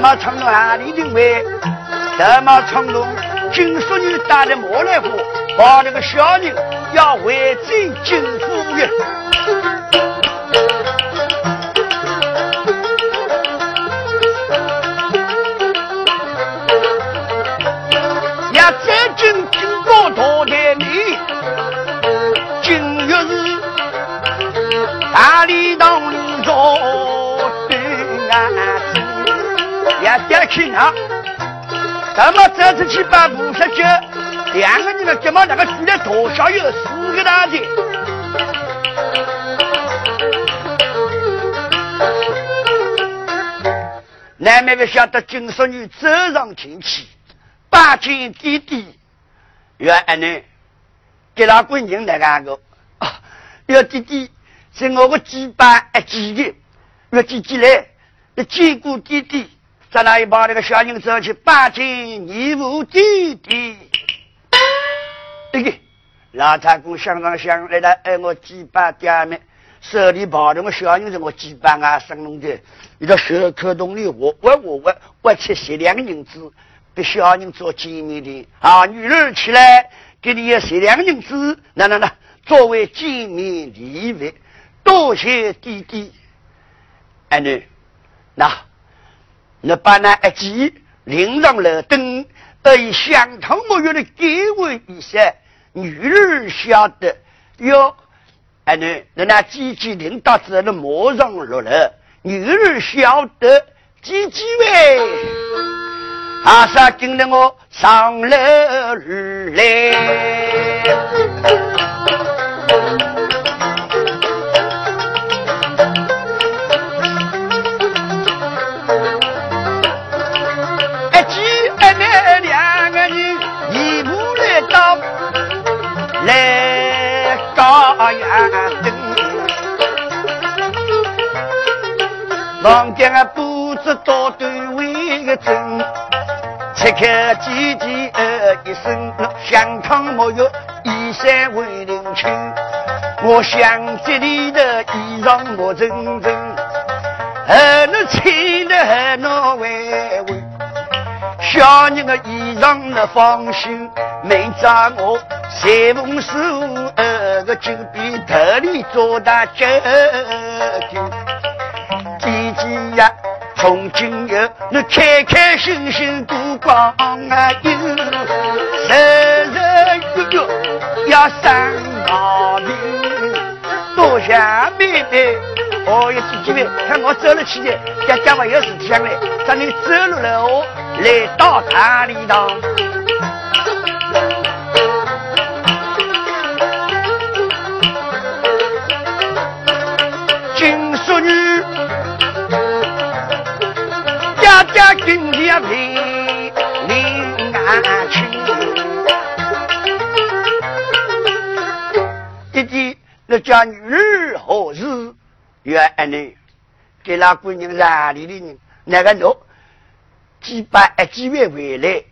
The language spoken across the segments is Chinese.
他妈唱到哪里的为？他妈唱到金淑女带着马来虎。把那个小人要回进金府院，啊，要得去啊！咱们这次去把菩萨节。两个人的睫毛两个举来多少有四个大的。难免不晓得金淑女走上前去，拜见弟弟。原来给老闺女那个，要弟弟是我的几拜一记的，要弟弟来，要见过弟弟，在那一把那个小人走去拜见义父弟弟。这个老太公想上想来了，爱，我几把爹们手里抱着我小人子，我几把啊生弄的，一个手口洞里我我我我我切十两银子给小人做见面的啊，女儿起来给你十两银子，那那那作为见面礼物，多谢弟弟。哎女，那那把那一记领上了灯。以相同木月的给我一些，女儿晓得哟，哎，那那那几几领导子那马上落了，女儿晓得几几位，阿啥跟着我上楼来。来高远灯，房间啊布置到单位个正，切开几几呃一声，香汤沐浴衣衫为领秋。我想这里的衣裳我整整，还能穿的还能维维，小人的衣裳那放心，没扎我。裁缝师傅二个就比特里做大脚的，弟弟呀，从今后你开开心心过光啊有，日日月月要上大病，多谢妹妹，哦呀弟弟们，看我走了起来，家家还有事情来，咱们走路了来到大礼堂。今天陪你安去，弟弟，那家女儿何日原来给那姑娘哪里的人，那个喏，几百几月回来，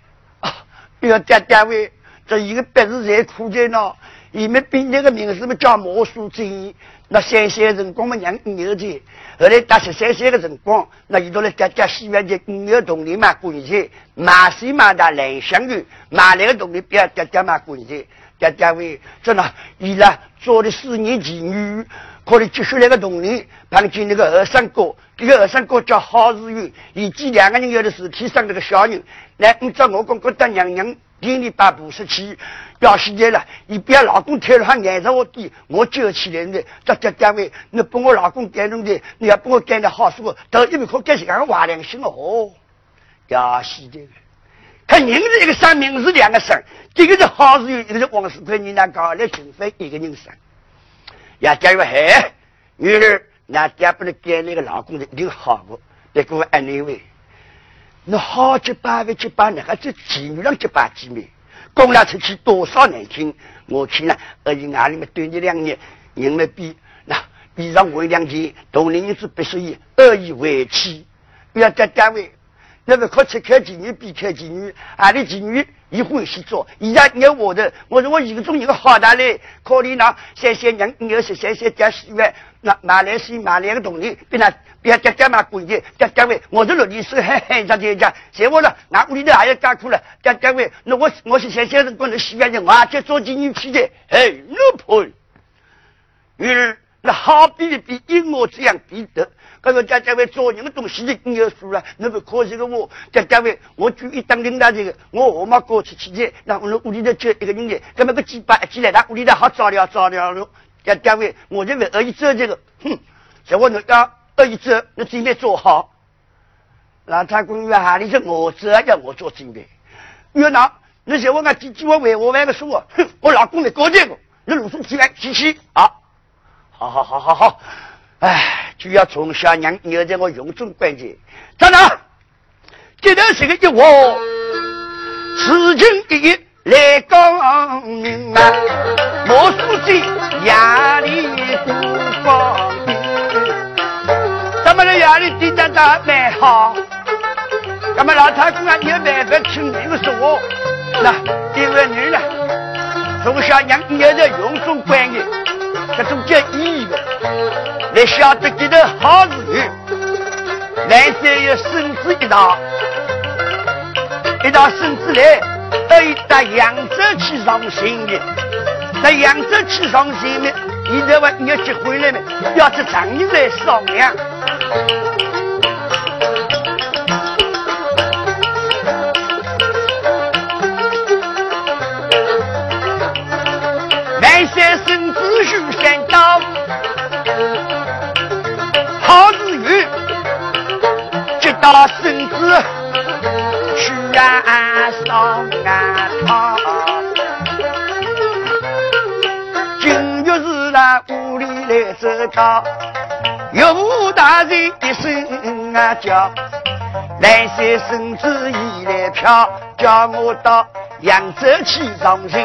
要爹爹位这一个白日在苦在那，你们比那个名字么叫毛书珍。那三岁辰光嘛，娘牛的，后来到十三岁的辰光，那一到了家家西院的五牛同里买过去，买水买的来香鱼，买来个同里不要家家买过去，家家为这呢，伊拉做的四年妓女，可能接下来个同里碰见那个二三哥，这个二三哥叫郝日云，以及两个人有的是天生那个小人，来按照我公公的娘娘。给你把布施去，要现在了，你不要老公贴了还挨着我的，我救起来的。这这单位，你把我老公干弄的，你要把我干的好说，到一百块干些个良心哦。要现在，看人是一个三，名是两个生，这个是好事有，一个是王世奎，你那搞来情分一个人生。要假如嘿，女儿，那家不能干那个老公的一定好不？别给我安慰。那好几百万几百那还是妓女让几百几米，讲了出去多少难听，我去了，而且俺里面对你两年，人们比那衣裳为两件，同龄人是必须以恶意为妻，不要在单位。那个靠吃开妓女比开妓女，俺的妓女一欢喜做，一家捏我的，我说我一个钟一个好大嘞，可怜那三三娘，你要是三三加十万，那买来是买来个东西，别那别家家嘛贵的，家家位我这落地是很很上这家，谁我了，那屋里头还要加苦了，家家位那我我是三三人过来西边的，我去做妓女去的，哎，老婆，嗯，那好比的比鹦鹉这样比的。这个家家为做人的东西你要输了，那不可惜的我。家家为我举一当领导这个，我我妈过去期间，那我屋里头就一个人的，那么个几百一起来，他屋里头好照料照料了。家家为我认为二姨做这个，哼，叫我那要二姨做，那准备做好。那他公园哈里是我做，要我做准备。越南，那些我俺几几万为我万个说，哼，我老公来搞这个，那鲁肃起来机器啊，好好好好好。哎，就要从小娘留在我用中关节。站长，这头是个一窝，此情一来讲明啊，毛书记压力不放心。咱们的压力顶得大蛮好，咱们老太公啊，有办法听那个说话，那这位女呢，从小娘留在用中关节，这种叫意义的。你晓得这头好事情，来三有孙子一道，一道孙子来，得到扬州去上新的，在扬州去上新的，你这话你要结婚了没？要去长宁来商量。来三孙子去山刀。到孙子去啊上啊堂，今日是那屋里来走道，有大人一声啊叫，来些孙子一来票，叫我到扬州去上任，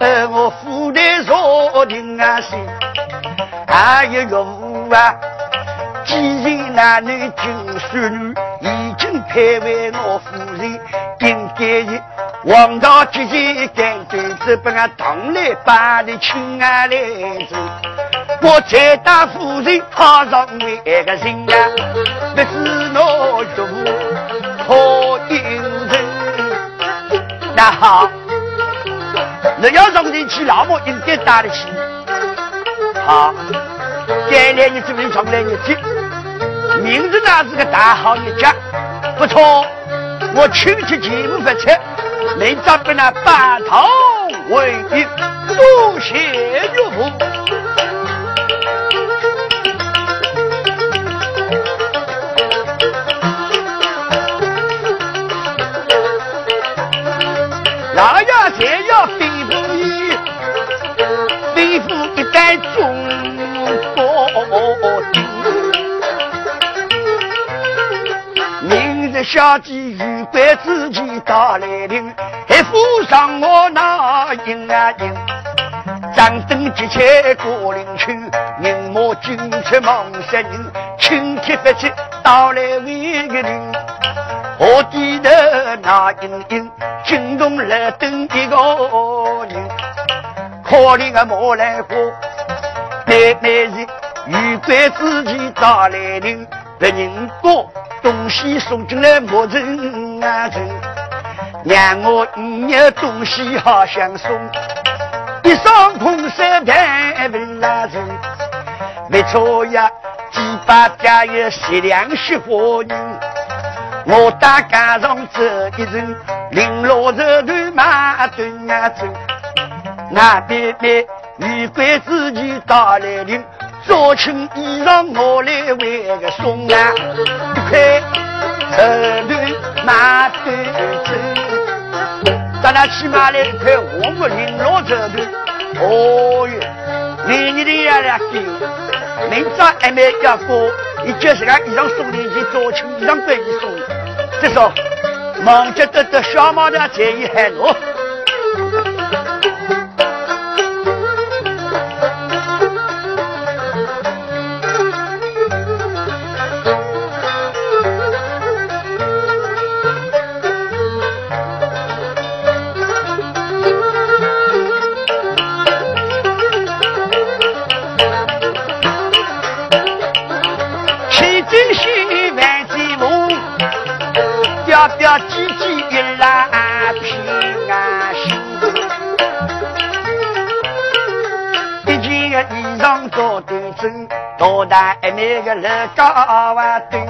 而我府内坐定啊心，还有有啊。既然那女金孙女已经配为我夫人，应该是王道姐姐干对子，把俺当来把你亲啊来走。我才大夫人好上为个人呀，不知我如何好应承。那好，你要上人去，老母应该打得起。好，该来你这边上来你去。名字那是个大好一家，不错，我亲戚节目发财，明早跟那八堂为宾，多谢岳父。老爷才要吩咐你，吩咐小姐玉桂自己到来临，还扶上我那迎啊迎。张灯结彩过林秋，人马进出望山人，青天发起到来为个人。河底头那莺莺，惊动了等一个人。可怜个莫来花，妹妹是玉桂自己到来临，别人过。东西送进来，莫人啊人，让我一有东西好相送，一双空手盘问那人，没错呀，几百家有善良惜花人，我大街上走一人，零落热头马蹲啊走，那边边女鬼自己打来领。早请衣裳我来为个送啊，一块绸缎马缎子，咱俩起码来一块黄木绫罗绸缎。哦哟，明年的也来给，明早还没要过，你就是个衣裳送礼去，早请衣裳给你送。再说，忙着得得小毛的这一海路，要不要几几一拉平安心？一件个衣裳做对正，多大一那个乐高啊灯，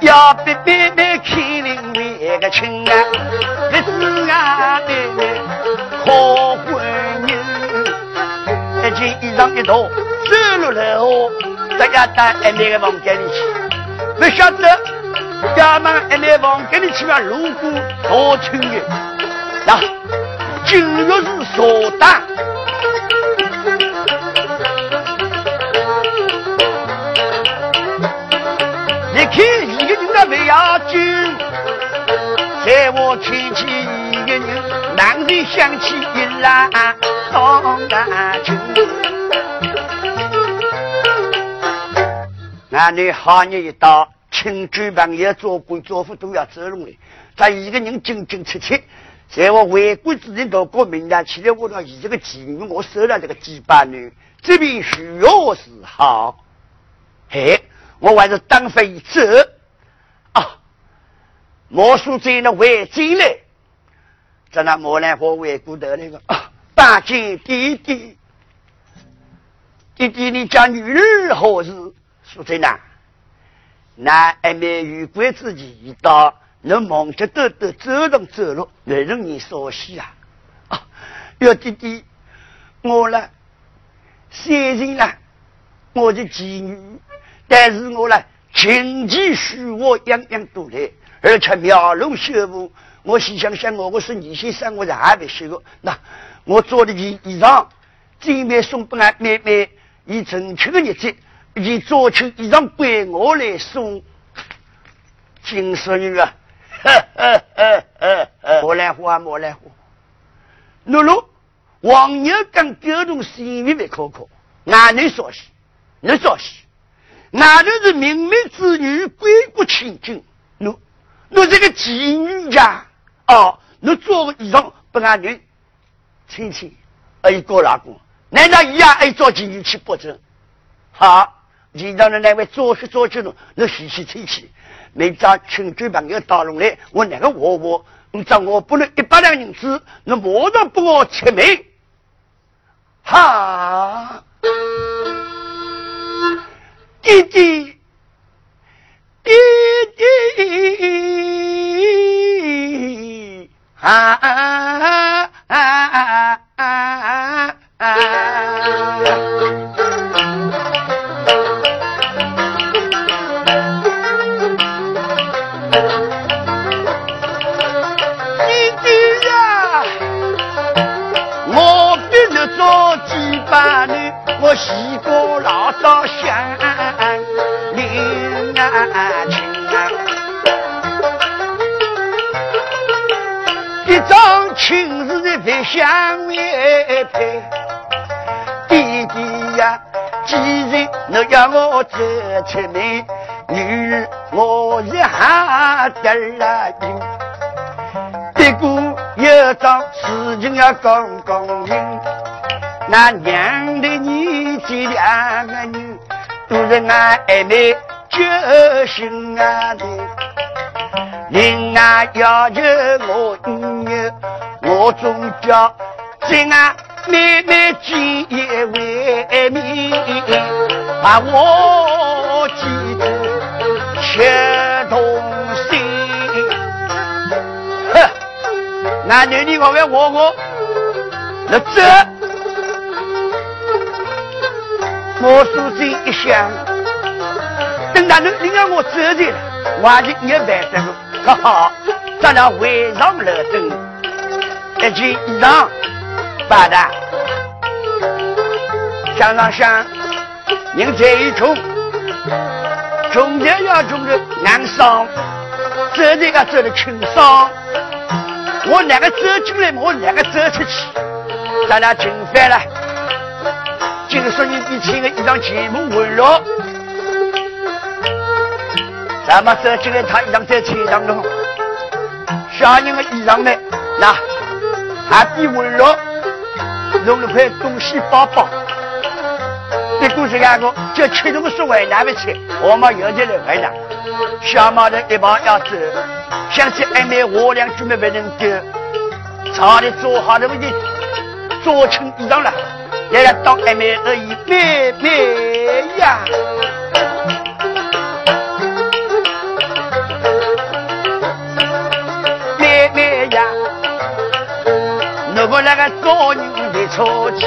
要别别别开领为个亲啊，日子啊妹妹好婚姻，一件衣裳一套走路了大家到一那个房间里去，不晓得。家们还没房给你去嘛？路过多青的，那今日是说大，你看一个人的不要紧，在我亲戚一个人，男人想起一来伤感情。男女好日一到。亲戚朋友做官做富都要走拢的，咱一个人进进出出，在我为官之前到过名堂，起来我到以这个妓女，我收了这个几百女，这边需要是好，嘿，我还是当飞走啊！魔术在那围进来，在那莫兰花围过头那个啊，大姐弟弟，弟弟你家女儿何事？说在哪？那还没遇鬼之前一到，那忙着都都走动走路，没人你说戏啊！啊，表弟弟，我呢，虽然呢，我是妓女，但是我呢，琴棋书画样样都来，而且妙容秀舞。我细想想，我我是你先生，我还没学过。那我做的衣衣裳，今天送给俺妹妹，以正确的日子。你做出一张归我来送，金丝女啊！莫来花，莫来花。奴奴，王牛跟狗同性命的可可，哪能说是？你说是？哪能是明媒之女，归国亲近？奴奴这个妓女家哦，奴做个衣裳不俺女亲戚，一个老公，难道一样爱做妓女去不成？好。你让人那位做事做事的，那细细吹气，每张亲戚朋友到拢来，我那个活活，你找我不能一百两银子，那马上不我切命，哈，弟弟，弟弟，啊啊啊亲自的白相面配，弟弟呀，既然你要我走出门，女儿我一下得了病，不过有桩事情要讲讲明。那娘的年纪两个女，都是俺妹妹救心啊的。另外要求我，我总叫在俺妹妹见一为面，把我记住吃东西。哼，那女的我问我我，那这。我手机一响，等到你领着我走的，我就一万多个，哈哈，咱俩围上楼灯，一件衣裳，八的，想想想，人再一穷，穷的要穷的难伤，走的要走的轻松。我两个走进来，我两个走出去，咱俩进饭了。今说你你请个一张节目完了，咱们走进来他一张在车上中，小人的衣裳呢，那还比完了，弄了块东西包包。这故事讲个，就吃东西为难不起，我们有钱来为难。小毛的一帮要走，想起暧昧我俩准备不能丢，早的做好的问题，做成衣裳了，来了当暧昧而已，妹妹呀，如果那个做人的错气，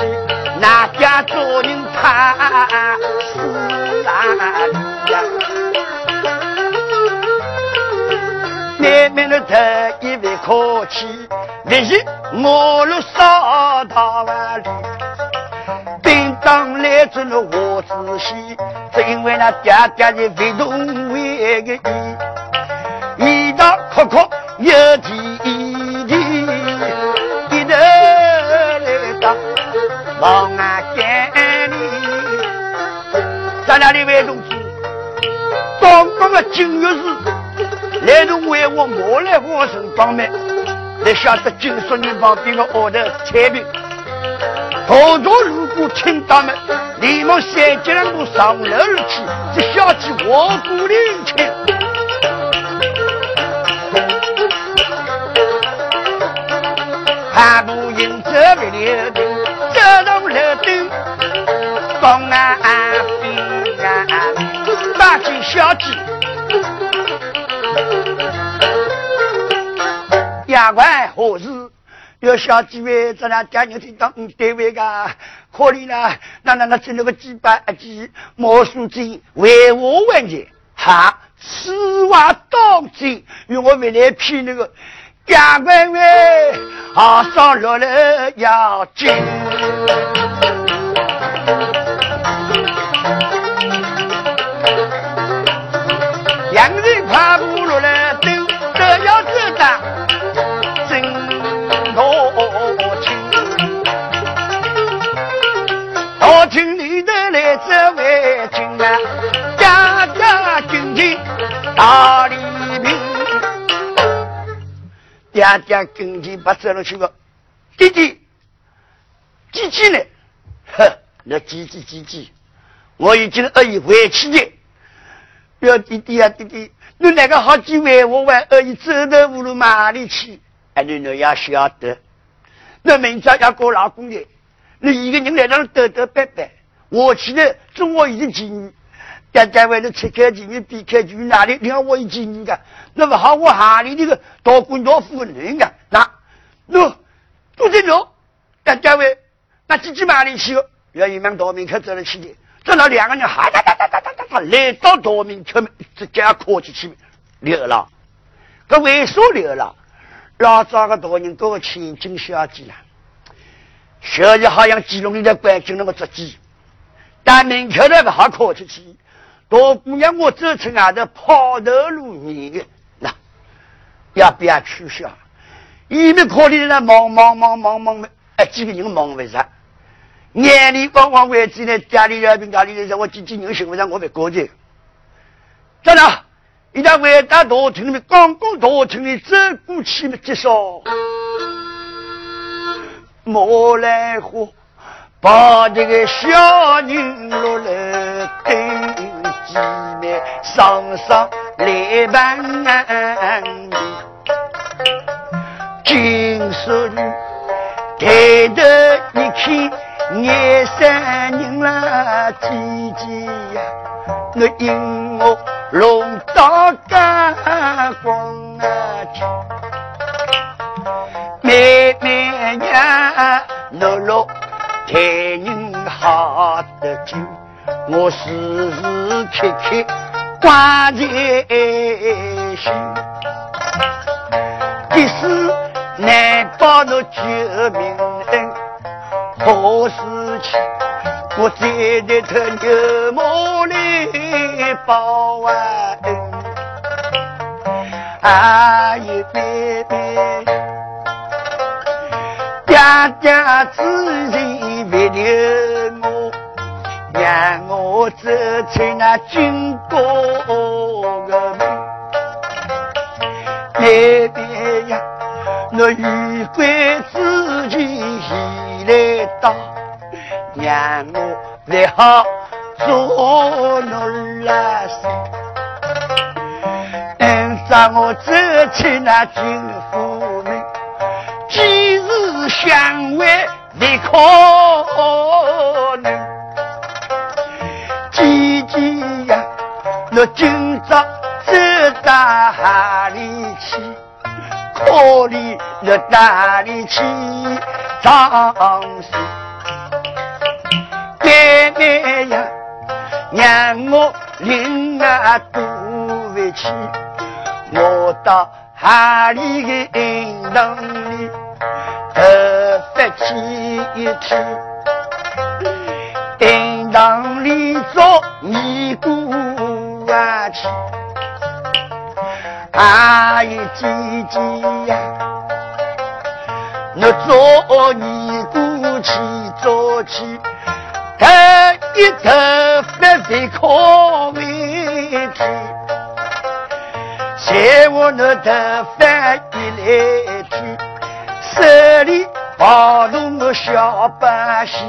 哪家做人怕死哪里呀？妹妹的头一位客气，立时我入烧大碗里，叮当来着了我仔细，只因为那爹爹的非同为个意，一道哭哭又啼啼，今日是。来人为我我来我身帮忙，才晓得金属人旁边的后头彩屏，大家如果听到们，连忙三脚两步上楼去，这小姐我鼓领情。还不应这个流灯，走上楼顶，放啊飞啊，把金小姐。丫鬟何事？要小几位在那家人听到你单位个可怜了，那那那挣了个几百几毛书记，为我问钱，哈，此话当真？用我回来骗那个丫鬟喂，啊，上落了要紧。家家军军把走了去个弟弟，姐姐呢？呵，那姐姐姐姐，我已经恶意回去的。表弟弟啊，弟弟，你那个好几位我还恶意走投无路哪里去？哎，你你要晓得，那明朝要过老公的。你一个人来那嘚嘚拜拜，我去了，中午已经几年，在单位里吃开几年，比开几年，哪里让我一几年个？那么好，我哈里那个大官大夫人个，那，喏，都在喏，在单位，那几几哪里去？要一门大门口走了去的，这那两个人哈哒哒哒哒哒哒哒来到大门口门，直接跨进去溜了，这为啥溜了？老早个大人给我千金小姐了。小姐好像基隆里在关进那个捉鸡，但门口那个好靠出去。大姑娘，我走出外头跑头路你那要不要取消？一面可怜的忙忙忙忙忙的，哎，几个人忙为啥？年里往往为子呢，家里人、家里人，我几几人媳妇让我别过去。真的，一旦回到大厅里面，刚刚大厅里走过去了，介绍。莫来火，把这个小人落来等几面，上上来办理。金丝女抬头一看，眼三人啦，姐姐呀，我引我龙到干光啊去。妹妹呀，乐乐待人好得久，我时时刻刻挂在心。即使难报那救命恩，何时去？我站在头牛毛里报恩。哎呀，妹妹。家家之人别留我，让我走出那军国的门。妹妹呀，我玉桂之前已来到，让我来好做奴来生。让我走去那军府门，几日相会未可能。我今朝走到哪里去？可怜我哪里去？张氏，妹妹呀，让我领啊多回去。我到哪里的银堂里，头发起一去，银堂里做尼姑啊去，阿姨姐姐呀，我做你姑去做去，头一头发被可为去。在我那头发一来去，手里抱着我小把戏，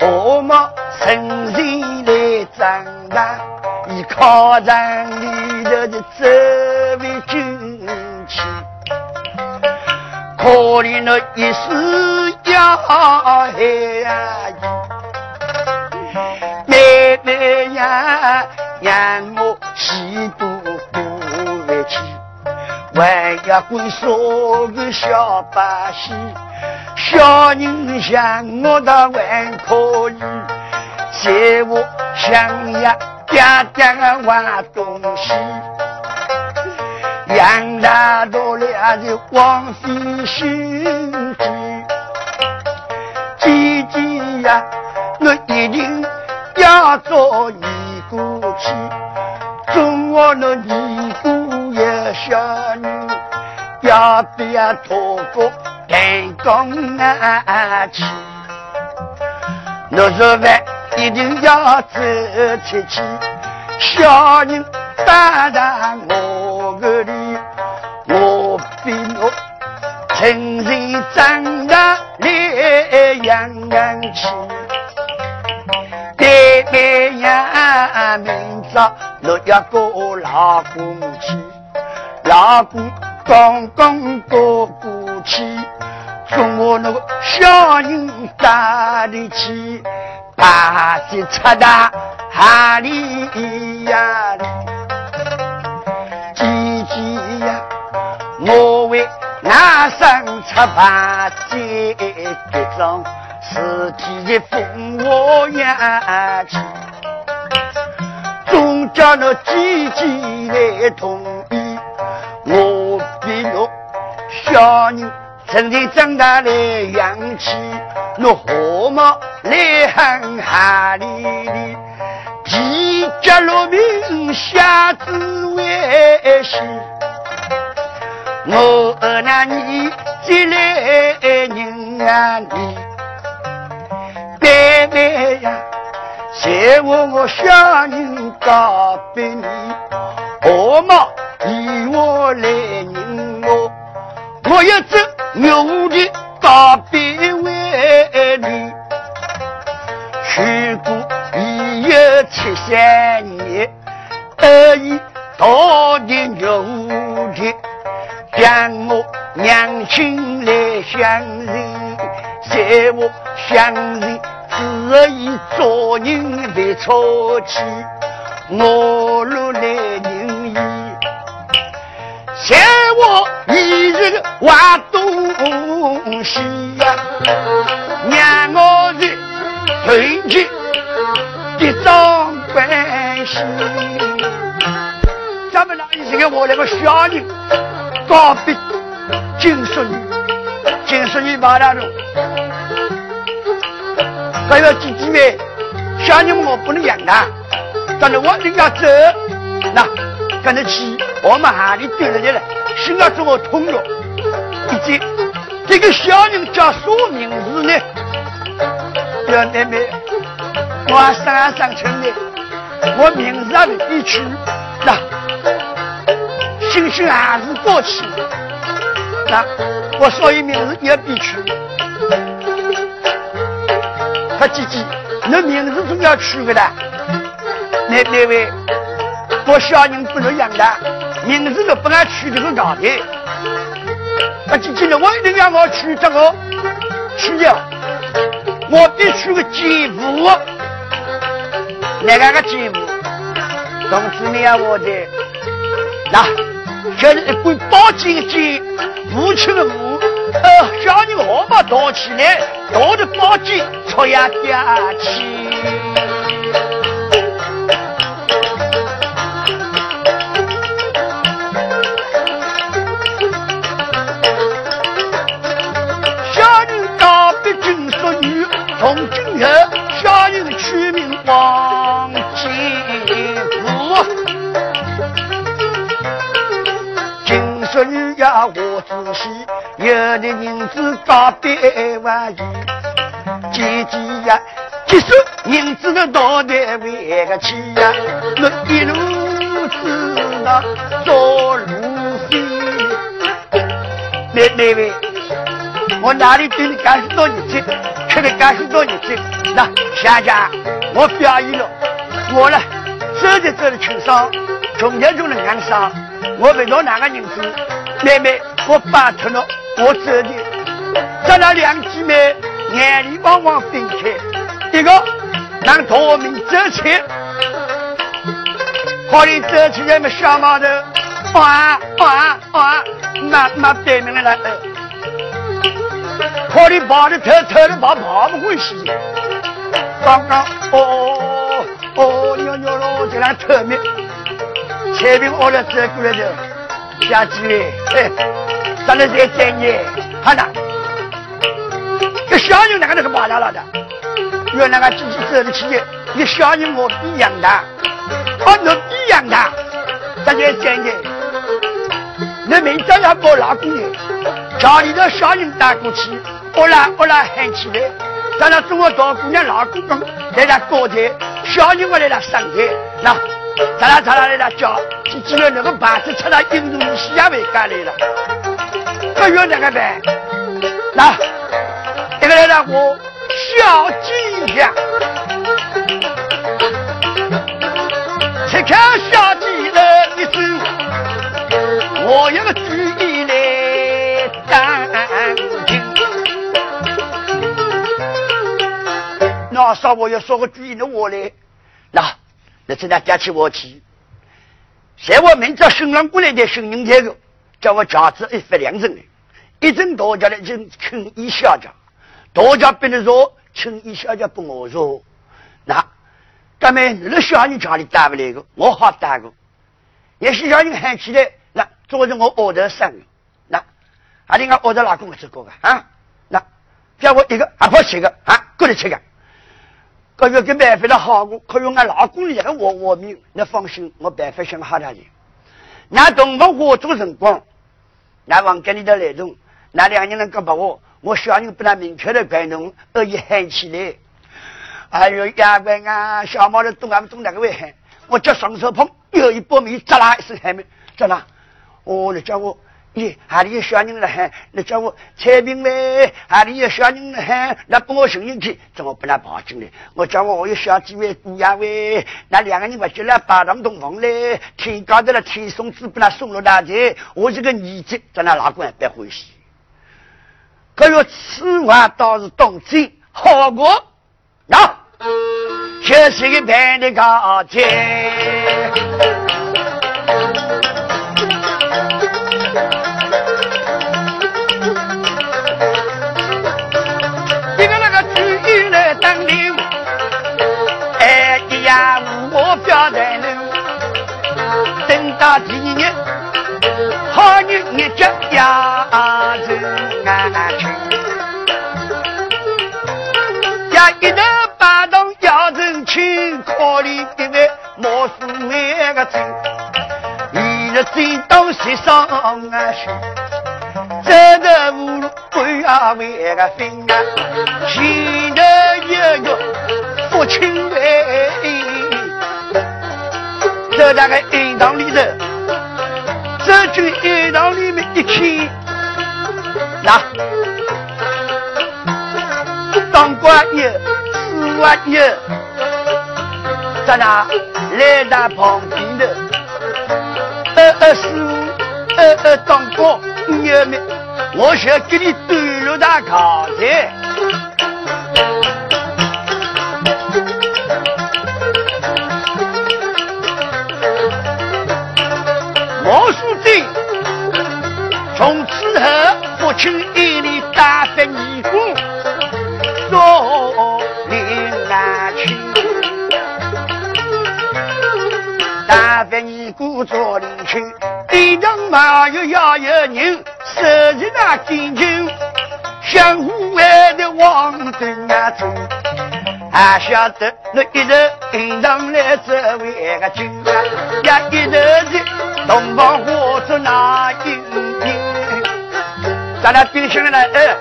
我们成人来长大，依靠场里头的这位军去，可怜那一世要害呀！妹妹呀，让我几多。还要管所个小把戏，小人像我倒还可以，在我乡下爹爹个挖东西，养大多了的枉费心机。姐姐呀，我一定要做你姑去，做我那尼姑也小女。要不要拖过天宫啊去？我说饭一定要走出去，小人打打我个里，我比我成人长大来养养去。妹妹呀，明早我要过老公去，老公。公公过过去，送我那个小人打的去，把子擦到哈里呀？姐姐呀，我为那生擦把子的脏，尸体的风我扬起，总叫那姐姐来同意我。小人成天长大来养起，那何毛来喊哈里里，皮夹罗命下子为西。我那你进来人。啊你，妹妹呀，谢我我小人。告别你，何毛以我来认我。我要走牛的大别为你，去过一月七三年，得意到的牛的，将我娘亲来相认，在我相认，只意做人别错气，我若来西呀，让我是邻居的脏关系。咱们那里是个我那个小人，告别金淑女，金淑女把那种，还有几几位小人我不能养他，但是我一定要走，那跟着去。我们喊里对着你了，心要做我痛了。以及这个小人叫什么名字呢？表妹妹，我上上村的，我名字还没取。那，兴许还是过去。那，我所以名字也必取。他姐姐，那名字总要取的。那那位，我小人不能养的。名字都不爱取这个高的。那今天我一定要我取这个取呀，我必须个姐夫，哪个个姐夫？同志们啊，我的，那这是一关宝金剑，父亲的父，呃，小人何把打起来，打的宝剑出呀掉起。从今日，小人取名王继福。今说女呀，我仔细，有的银子高百万亿。姐姐呀，即使银子的脑袋为个起呀，我一路子那做路飞。那那位，我哪里对你干许多年情？吃了干许多日子，那现在我表演了，我呢走着走着轻伤，从前就能养伤。我问到哪个人子，妹妹，我拜托了，我走的。这那两姐妹眼里往往分开，一个让逃命走起，好里走起来么小毛头，啊啊啊，那那对面的来。跑的跑的，偷偷的跑，跑不回去。刚刚哦哦，尿尿了，在那偷米。菜兵饿了走过来的，下几位，哎，咱那在专业，好的。这小人那个那个麻辣辣的，原来个自己走的起，你小人我一样的，哦，你一样的，咱在专业。那明早要搞老公的，家里的小人带过去。我来，我来喊起来！咱那中国大姑娘老公公来了高台，小人我来了上台。那咱俩咱俩来了叫，记记了那个牌子，出来印度尼西亚为干来了。这要那个办？那这个来了我小鸡呀，吃看小鸡的一声，我有个主意那啥，我要说个注意的话嘞。那那在那夹起我去，在我明朝新郎过来的新人这个，叫我家子一发两阵的，一阵大家的就轻易下家，大家不能说轻易下家不我说。那咱们那小人家里带不来个，我好带个。也许小人喊起来，那坐在我窝头上，那还得我窝头老公吃过个啊？那叫我一个阿婆吃个啊，过来吃个。可要跟办法的好过，可用俺老公一个我我命，那放心，我办法想好点的。那东方火烛辰光，那王家里的来种，那两个人告把我，我小人不能明确的感动，恶意喊起来。哎呦，丫鬟啊，小毛的东俺们东哪个会喊？我叫双手碰，有一把米，咋啦一声喊没？咋啦？哦，你叫我。咦，还里有小人来喊，那叫我彩屏嘞？还里有小人来喊，那不我寻进去，怎么不能跑进来？我叫我我有小几位姑爷喂，那两个人不就来八堂洞房嘞？天高的了，天送子不那送了大姐，我这个儿子在那哪管别欢喜？可要此话倒是动真，好过那就是一般的高姐。好女一脚压人安全，呀一头八动压人去，可怜的位莫是那个真，一日最东西上安去，走的无路不要为个分啊，前头一个父亲为。走那个银堂里头，走进银堂里面一看，那当官有，四万有，在那来到旁边的，呃呃师傅，呃呃当哥，你有没？我想给你端入大炕菜。后父亲一力打发义工，说林南去，打发义工做领去，地上马又要有人，手里那金金，向户外的往东啊走。还晓得那一头银上来这位个军啊，呀一头的东方火烛那英英，咱俩冰心来哎，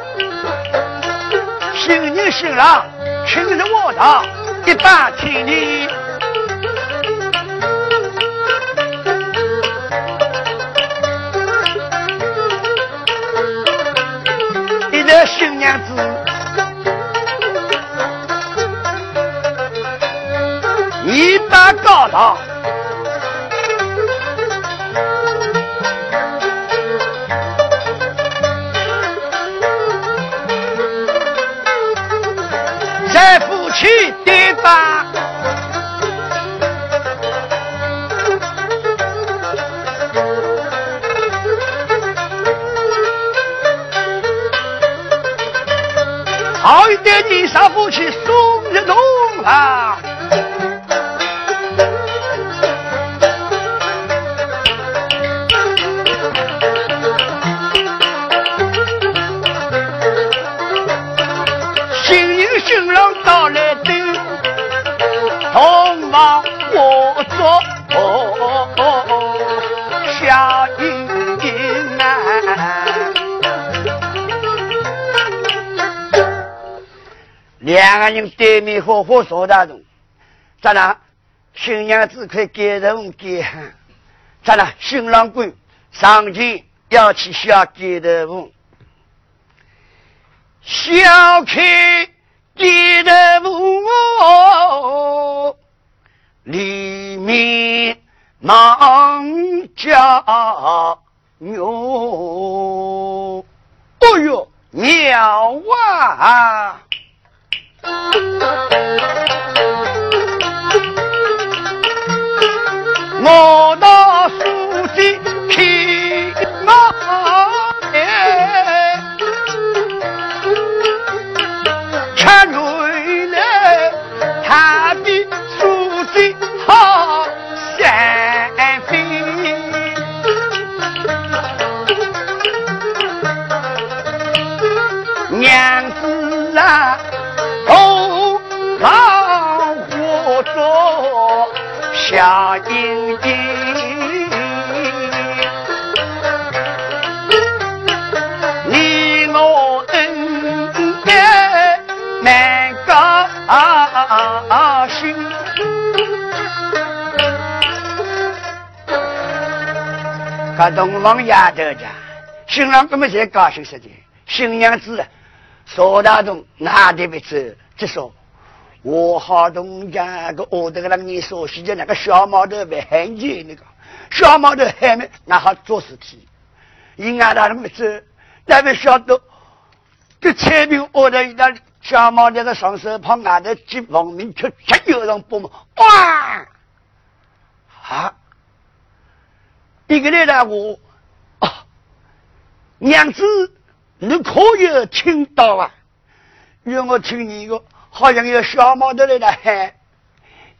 新人新郎请入我堂，一把千里，一头新娘子。一般高堂，好一对泥沙夫妻送着东啊！两个人对面火火说大中，咋啦？新娘子快给人给喊，咋啦？新郎官上前要去小给头小开给头哦，里面忙叫牛，哦哟，妙啊！我到书记看东方丫头家，新郎哥们才高兴死的，新娘子说大东哪里不走？就说。我好东家个我这个让你熟悉的那个小毛头没很见那个小毛头还没那好做事体，应该他们走，那边晓得这彩屏我的一个小毛头的双手旁外头几亡命却却有人帮忙哇啊！一个来了我啊，娘子，你可有听到啊？让我听你一个。好像有小猫的来了喊，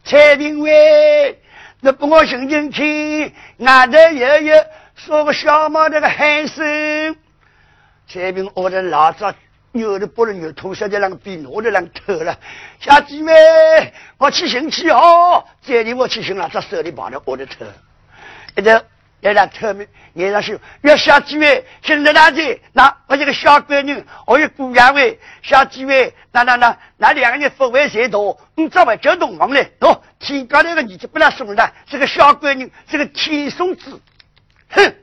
蔡评委，你不我心情听，外头又有说个小毛头的喊声。蔡评我的老早扭的不能扭，头晓得啷个比我的啷偷了。小几位，我去行去哦，这里我去行了，这手里绑着我的头，一直。要让他们，脸上是要小几位，现在哪里？那我这个小闺女，我有姑娘位，小几位，那那那那两个人分为谁多？你这位叫东王嘞？哦，天高那个女子不能送了，这个小闺女是个天送子，哼！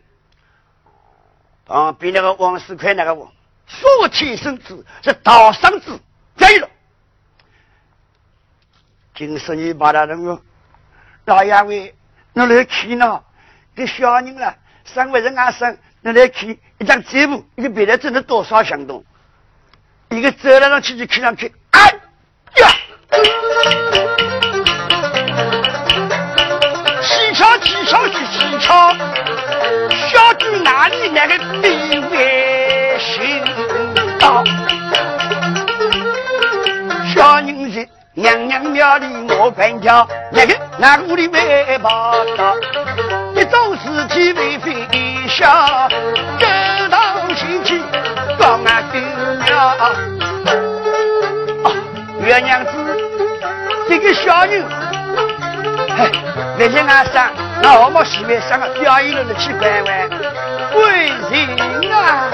旁边那个王世奎那个王，说天生子是道生子，对了。今十你把他那个老杨位，那来去呢？给小人了，三位人阿生，你来看一张纸布，一个别的挣了多少响动？一个走了上去就看上去，哎呀！蹊跷蹊跷是蹊跷，小猪哪里那个地位行道？小人是娘娘庙里我管家，那个那个屋里没报道，一种事体为非小，走到前去光啊丢了。月娘子，这个小人，哎，那天晚上，那我们戏台上表演了那七百万，贵人啊！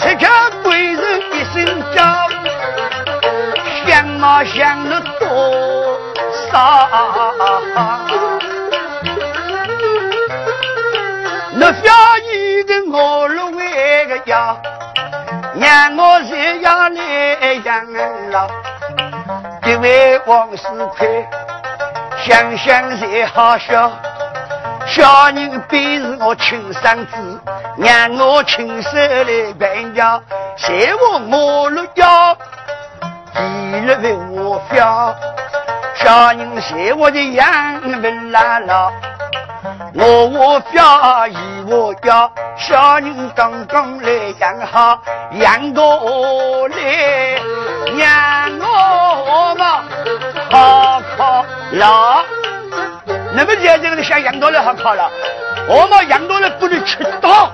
只看贵人一声叫，相貌像了多少？那表演的我入为个呀？让我这样来养老，这位王世奎，想想才好笑。小人本是我亲生子，让我亲手来管教，谁我马路腰，地了为我表。小人谁我的养不拉老。我我表姨我表，小人刚刚来养好，养过来，让我嘛好考了。那么现在这个想养到了好考了，我嘛养到了不能吃到。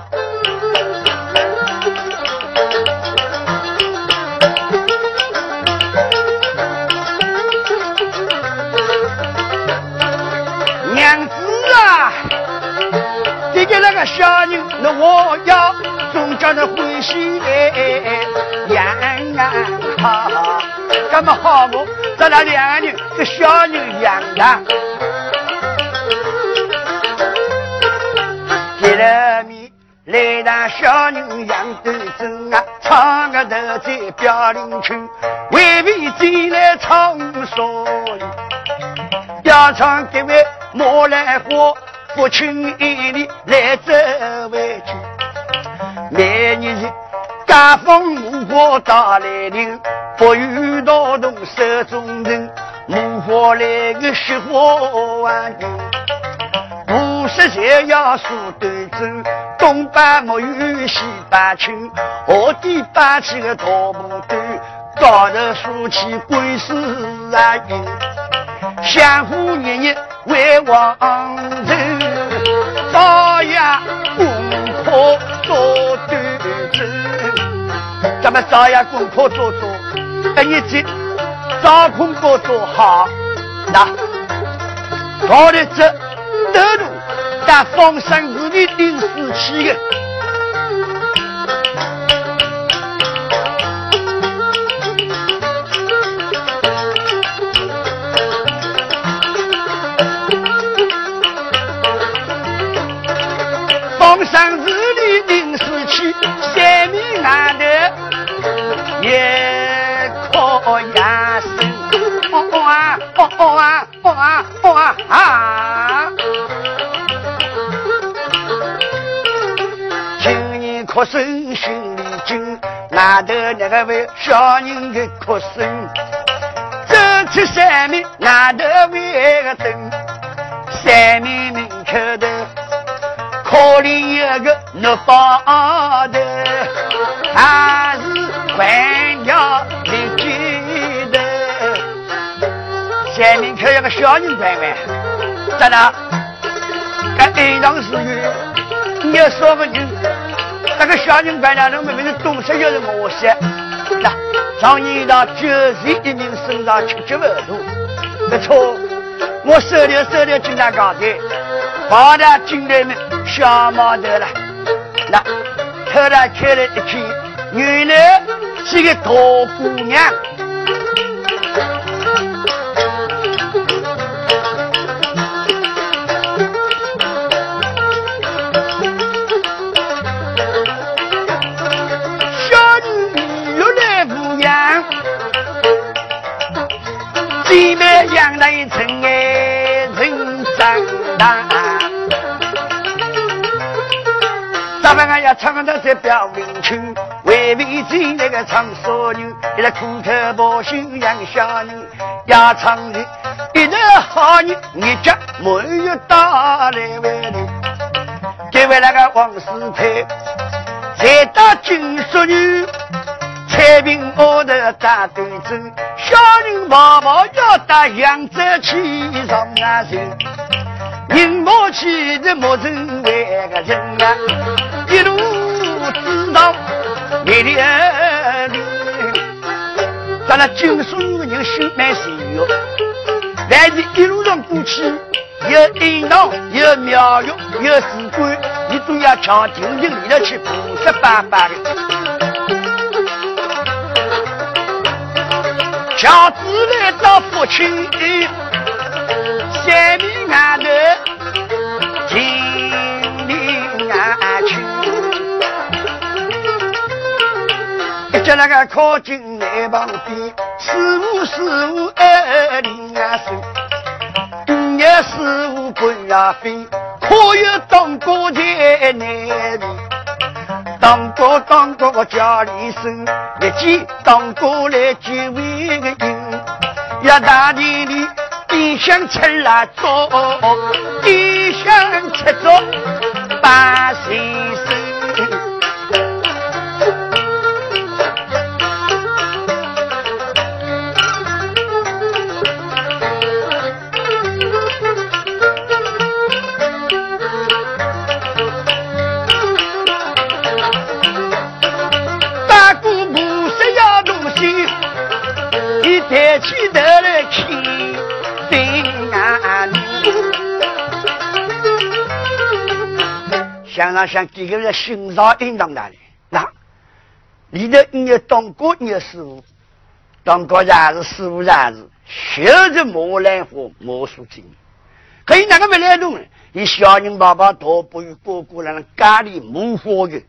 那个小人，那我要总叫他欢喜养养好，那么好不？咱那两个人，这小人养的，见了面来让小人养端正啊，唱个头在表林区，未必进来唱所以，要唱这位莫来花。父亲一里来走回去，每年是家风木火打来临，不与劳动手中人，木火来个雪花万顷，五十岁要数端正，东半木有西半青，河底搬起个大木墩，高头竖起鬼事啊云，相互日日为王人。朝阳功课做端正，咱们朝阳功课做做，第一节早功课做好，那搞的这德路在方山寺里临死去的。去，三面外头也可压声。哦哦啊哦哦啊哦啊哦啊啊！今年哭声心里惊，外头那个为小人的哭声，走出山面外头为个灯，山面门口头。可怜一个六八头，还是还要立记头。前面看一个小人官官，咋的？这安常事你要少个人，那个小人官两人明明是东西就是我些。那常年到九岁一名身上七七万多，没错，我手里手里经常搞的，跑到进来呢。小毛头了，那突然开了一看，原来是个大姑娘。小女越来姑娘，姐妹养。内城哎们俺要唱到这表明去，为为在那个唱少女，一个苦口婆心养小人，要唱的一个好人，你家没有打来为的，这位那个王师太，才到金淑女。太平我的大对阵，小人毛毛要打扬州去上啊去，人莫气的莫成为个人啊，一路知道美丽儿女，咱那军属的人心蛮细哟，但是一路上过去，有引导，有庙宇，有士官，你都要强听听里头去菩萨拜拜的。小子来到父亲三面外头一见那个靠近南旁边，师傅师傅二零二岁，五爷师傅滚呀飞，可有当过在南边。当哥当哥我家里生，立即当过来几位个人，要大地里一想吃辣粥，一想吃粥想上想几个人欣赏应当哪里？那里头你要当过你的师傅，当过啥子师傅啥子，学着磨兰花魔术精。可以哪个没来弄？你小人爸爸都不与哥哥让家里木火的，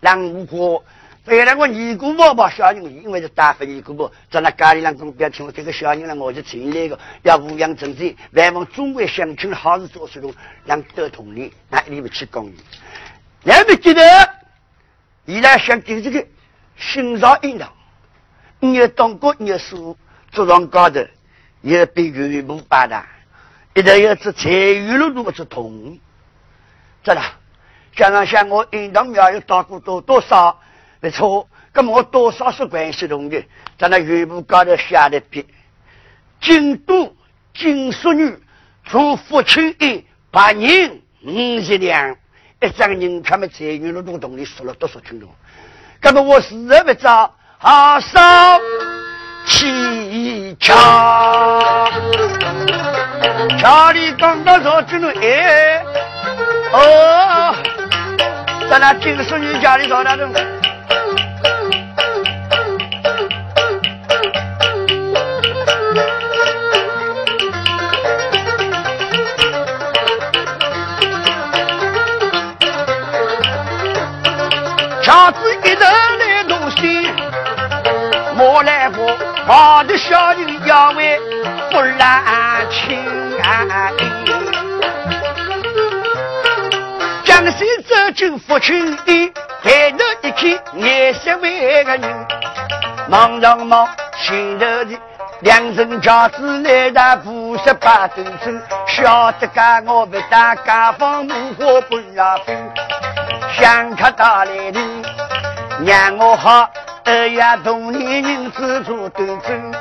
让木火。原来我尼姑婆把小人，因为是大分尼姑婆，在那家里人跟不要听我这个小人呢，我就请来个要抚养正直，万望中国乡亲好事做出来，让得同理，那你们去公益。你们记得，你来想给这个欣赏引导，你要当过你要书，桌上高头也比玉木八大，一定要是财运路路是通，真的。加上像我引导庙有打过多多少。没错，那么我多少是关系中的，在那玉部高头写的笔，京都金淑女从父亲一百年五十两，一张人他们在玉路洞洞里说了多少清楚？那么我是不找好少蹊跷，家里刚刚说进了哎，哦，在那金淑女家里找那种。我的小人要为不染情。江西走进父亲的，抬头一看，眼色为个人，忙忙忙，心头的两层轿子来到五十八斗村，晓得干我不打家房，木火不让分。想他打来的，让我好二呀同年人自助斗争，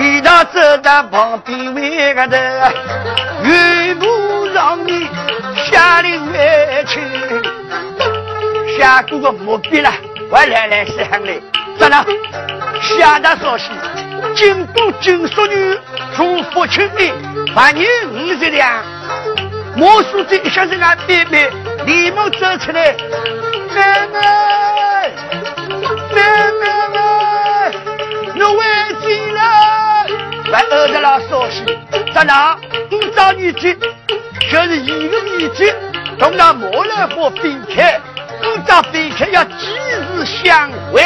一道走到旁边为个头，岳母让你下令为亲，下过个目标了，我来来想来，咋了？下达消息，京都金淑女从父亲的百年五十两，魔术这一下子俺妹妹。李某走出来，妹妹，妹妹妹，你回去了。来二的老少息，在哪？五张年纪，就是一个年纪，同那莫兰花分开，我找分开要及时相会？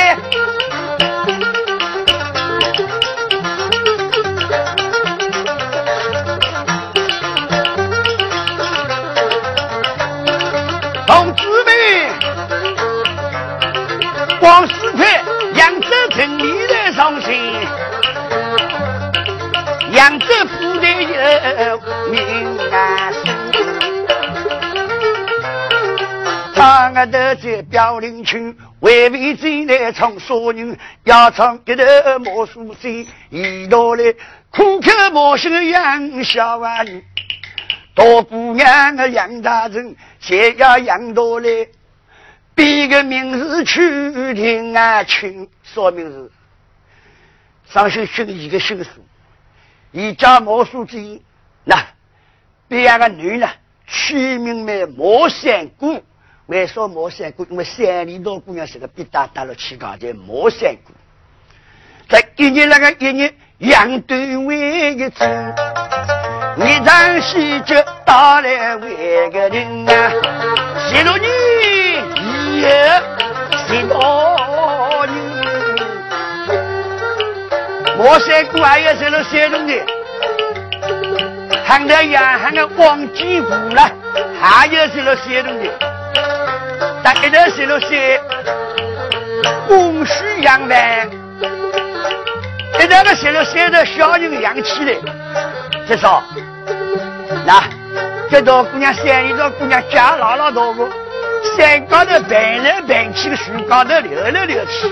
来伤心，扬州府内有命啊生。他个头在表林区，为为进来唱少人，要唱一头毛书生，一道来苦口婆心养小娃女。大姑娘的杨大人，想要养大来，比个名字去听啊亲，说明是上学学一个新书，一家魔术之一，那别个女呢，取名为魔三姑。为说毛三姑？因为山里头姑娘是个比大大了去搞的魔三姑，在一年那个一年养对为一次。你张喜就打来为个人啊，谢了你也谢到莫三姑还要谢了谢了你，喊得呀喊个王继福了，还要谢了谢了你。但一头谢了谢，公需养饭，一头个谢了谢的小人养起来，至少。那这道姑娘，山里头姑娘家老老大个，山高头盘来盘去，树高头溜来溜去。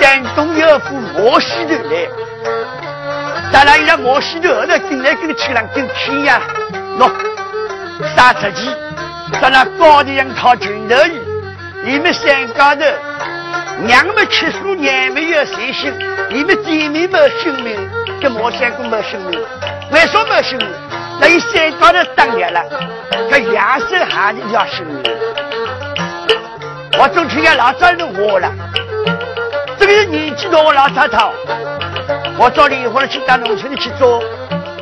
山东有副毛西头来，当然伊拉毛西头后头进来跟去了跟天呀，喏，杀出去，在那高的人套拳头里，你们山高头娘们吃素，娘们有谁信？你们姐妹没性命。跟毛三姑没生命，为什么没生命？那一山高头当年了，这阳寿还是要生命。我总听见老早人话了，这个年纪大的老太太，我早离婚了去到农村里去做，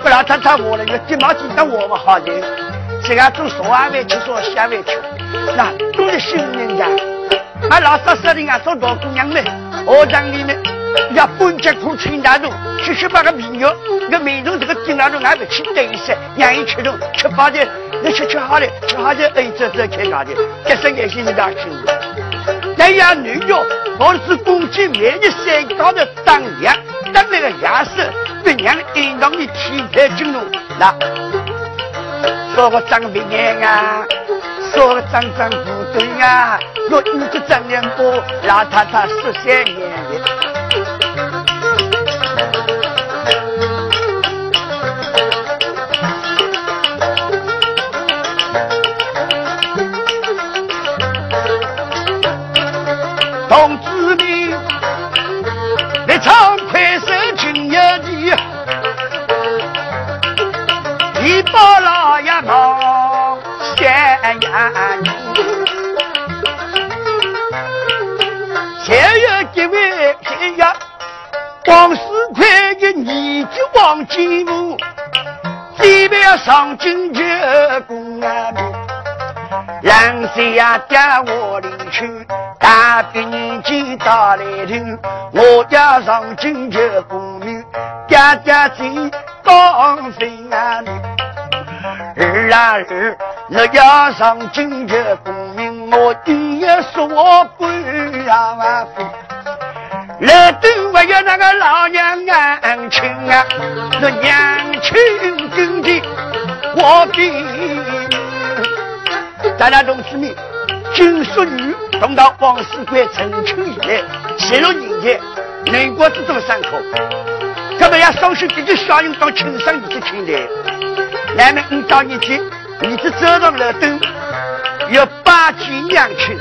不老太太话了，要鸡毛鸡蛋我们好人，这个做烧饭去做下饭去，那都是新人家。俺老早说的啊，做大姑娘们，学堂里面。要半截苦青大肉，七七八个皮肉，那每种这个金大肉俺不去对一些，让伊吃肉，吃饱的，那吃吃好的，吃好的，哎，这这开搞的，这是也是你大心。哎呀女哟，我是公鸡每日山高头当鸭，当那个牙色，别娘引导你体态精龙，那说个张飞眼啊，说我长长不对啊，我一个张脸波，老太太十三年谁呀叫我领去？大别年纪大来头，我家上京就功名，家家在当飞啊儿啊儿，我家上京就功名，我爹也说我不让啊飞。来都我有那个老娘安亲啊，那娘亲跟的我比，咱俩同志们。到王世贵成亲以来，十六年前，南国之中三口，他们要双手这个小人当亲生儿子亲的。那么五到年纪，儿子走上了灯，要八亲娘亲。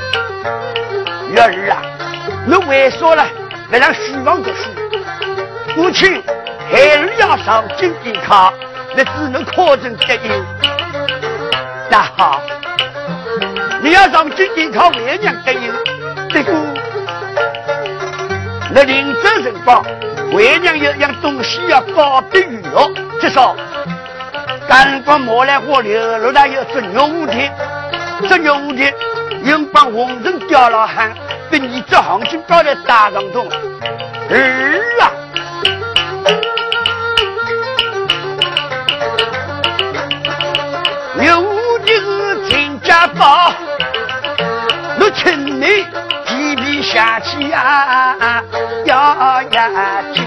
月儿啊，你为啥了？不让虚妄读书？母亲孩儿要上京赶考，那只能考证得应。那好。你要上京京考为娘得应，这个那临走辰光，为娘有样东西要告别娱乐，至少刚刚马来花流落来有只牛的，这牛的用把红绳吊了 hand，被你这行情搞在大上头，儿啊，牛的是亲家宝。我请你提笔下去呀，要押金。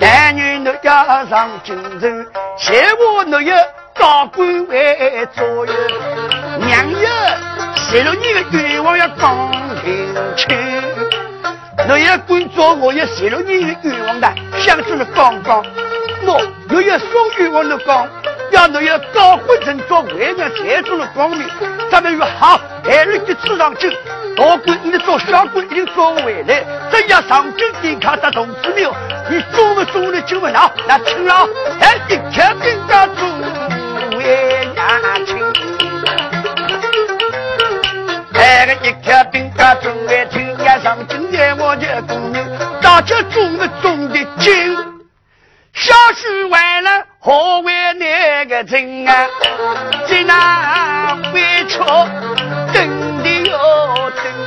男女都要上京城，切我若有高官为左右。娘哟，泄露你的愿望要讲清楚。若要官做，我要泄露你的愿望的，想出了刚刚。我若要送愿望的讲。要侬要高官成做为娘，才做了光明。咱们说好，还是去吃上酒。大官你做小官，一定做回来。真要上京点卡得同志庙，你做不做的就不闹。那请了，哎，一天兵家做为娘亲。哎个一天兵家做为亲，要上京的我就公牛，大家种的种的精，小叔为了何为那个真啊，在那会吵，真的要情。